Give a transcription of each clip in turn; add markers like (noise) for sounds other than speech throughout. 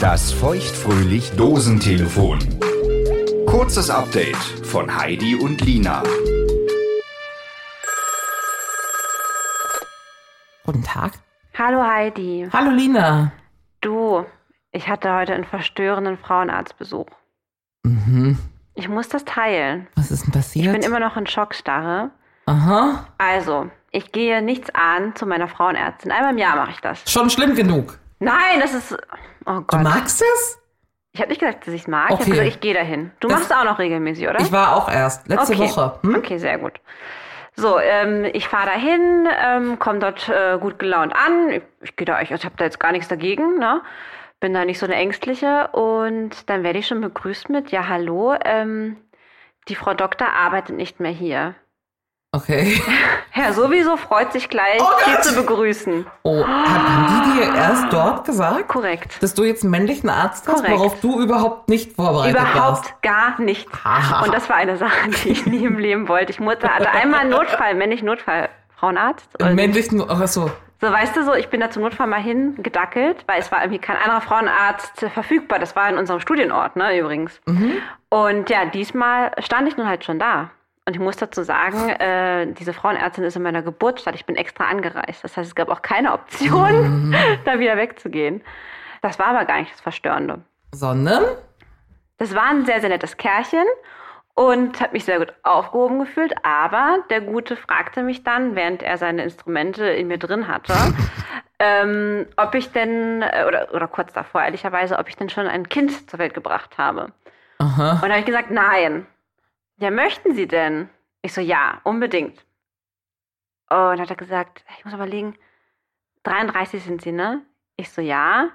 Das feuchtfröhlich Dosentelefon. Kurzes Update von Heidi und Lina. Guten Tag. Hallo Heidi. Hallo Lina. Du, ich hatte heute einen verstörenden Frauenarztbesuch. Mhm. Ich muss das teilen. Was ist denn passiert? Ich bin immer noch in Schockstarre. Aha. Also, ich gehe nichts an zu meiner Frauenärztin. Einmal im Jahr mache ich das. Schon schlimm genug. Nein, das ist. Oh Du Gott. magst es? Ich habe nicht gesagt, dass ich es mag. Ich Okay. habe gesagt, ich gehe dahin. Du Das- machst auch noch regelmäßig, oder? Ich war auch erst. Letzte okay. Woche. Hm? Okay, sehr gut. So, ähm, ich fahre dahin, ähm, komme dort äh, gut gelaunt an. Ich, ich gehe da, ich, ich habe da jetzt gar nichts dagegen, ne? Bin da nicht so eine ängstliche und dann werde ich schon begrüßt mit, ja hallo, ähm, die Frau Doktor arbeitet nicht mehr hier. Okay. (laughs) Ja, sowieso freut sich gleich, Oh sie zu begrüßen. Oh, haben, die dir erst dort gesagt, Korrekt. dass du jetzt einen männlichen Arzt hast, Korrekt. worauf du überhaupt nicht vorbereitet warst? Überhaupt gar nicht. Aha. Und das war eine Sache, die ich nie im Leben wollte. Ich musste, hatte einmal einen Notfall, männlich Notfall, Frauenarzt. Einen Und männlichen, ach so. So, weißt du, so, ich bin da zum Notfall mal hingedackelt, weil es war irgendwie kein anderer Frauenarzt verfügbar. Das war in unserem Studienort, ne, übrigens. Und ja, diesmal stand ich nun halt schon da. Und ich muss dazu sagen, äh, diese Frauenärztin ist in meiner Geburtsstadt. Ich bin extra angereist. Das heißt, es gab auch keine Option, (laughs) da wieder wegzugehen. Das war aber gar nicht das Verstörende. Sondern? Das war ein sehr, sehr nettes Kerlchen und hat mich sehr gut aufgehoben gefühlt. Aber der Gute fragte mich dann, während er seine Instrumente in mir drin hatte, (laughs) ähm, ob ich denn, äh, oder, oder kurz davor ehrlicherweise, ob ich denn schon ein Kind zur Welt gebracht habe. Aha. Und da habe ich gesagt, nein. Ja, möchten Sie denn? Ich so, ja, unbedingt. Und dann hat er gesagt, ich muss überlegen, 33 sind Sie, ne? Ich so, ja.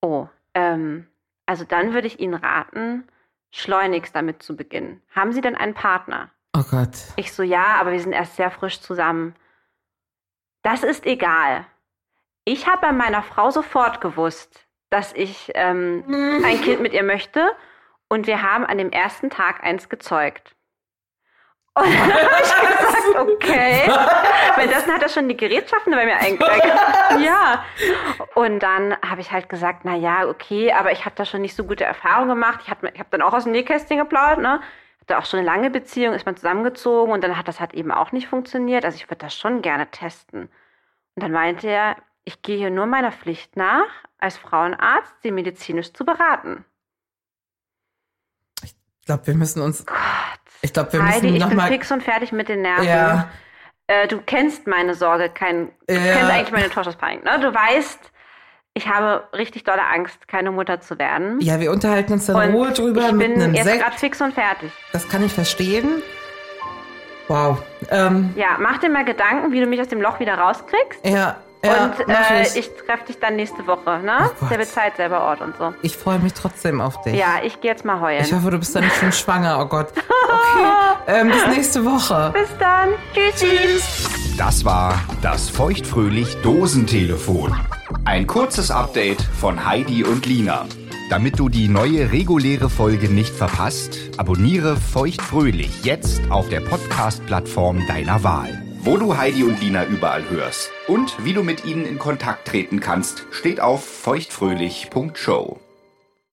Oh, ähm, also dann würde ich Ihnen raten, schleunigst damit zu beginnen. Haben Sie denn einen Partner? Oh Gott. Ich so, ja, aber wir sind erst sehr frisch zusammen. Das ist egal. Ich habe bei meiner Frau sofort gewusst, dass ich ähm, ein Kind mit ihr möchte und wir haben an dem ersten Tag eins gezeugt. (laughs) Und dann habe ich gesagt, okay. (laughs) Währenddessen hat er schon die Gerätschaften bei mir eingestellt. Ja. Und dann habe ich halt gesagt, na ja, okay, aber ich habe da schon nicht so gute Erfahrungen gemacht. Ich habe hab dann auch aus dem Nähkästchen geplaudert, ne? Hatte auch schon eine lange Beziehung, ist man zusammengezogen und dann hat das halt eben auch nicht funktioniert. Also ich würde das schon gerne testen. Und dann meinte er, ich gehe hier nur meiner Pflicht nach, als Frauenarzt sie medizinisch zu beraten. Ich glaube, wir müssen uns. Gott. Ich glaube, wir Heidi, müssen ich bin nochmal. fix und fertig mit den Nerven. Ja. Äh, du kennst meine Sorge, kein, du Ja. kennst eigentlich meine Torschusspanik. Ne? Du weißt, ich habe richtig dolle Angst, keine Mutter zu werden. Ja, wir unterhalten uns dann Ruhe drüber ich mit bin einem jetzt Sekt. gerade fix und fertig. Das kann ich verstehen. Wow. Ähm, Ja, mach dir mal Gedanken, wie du mich aus dem Loch wieder rauskriegst. ja, ja, und äh, ich. treffe dich dann nächste Woche, ne? Oh. Der Zeit selber Ort und so. Ich freue mich trotzdem auf dich. Ja, ich gehe jetzt mal heulen. Ich hoffe, du bist dann nicht schon schwanger. Oh Gott. Okay. (laughs) ähm, bis nächste Woche. Bis dann. Tschüssi. Das war das feuchtfröhlich Dosentelefon. Ein kurzes Update von Heidi und Lina. Damit du die neue reguläre Folge nicht verpasst, abonniere feuchtfröhlich jetzt auf der Podcast-Plattform deiner Wahl. Wo du Heidi und Lina überall hörst und wie du mit ihnen in Kontakt treten kannst, steht auf feuchtfröhlich.show.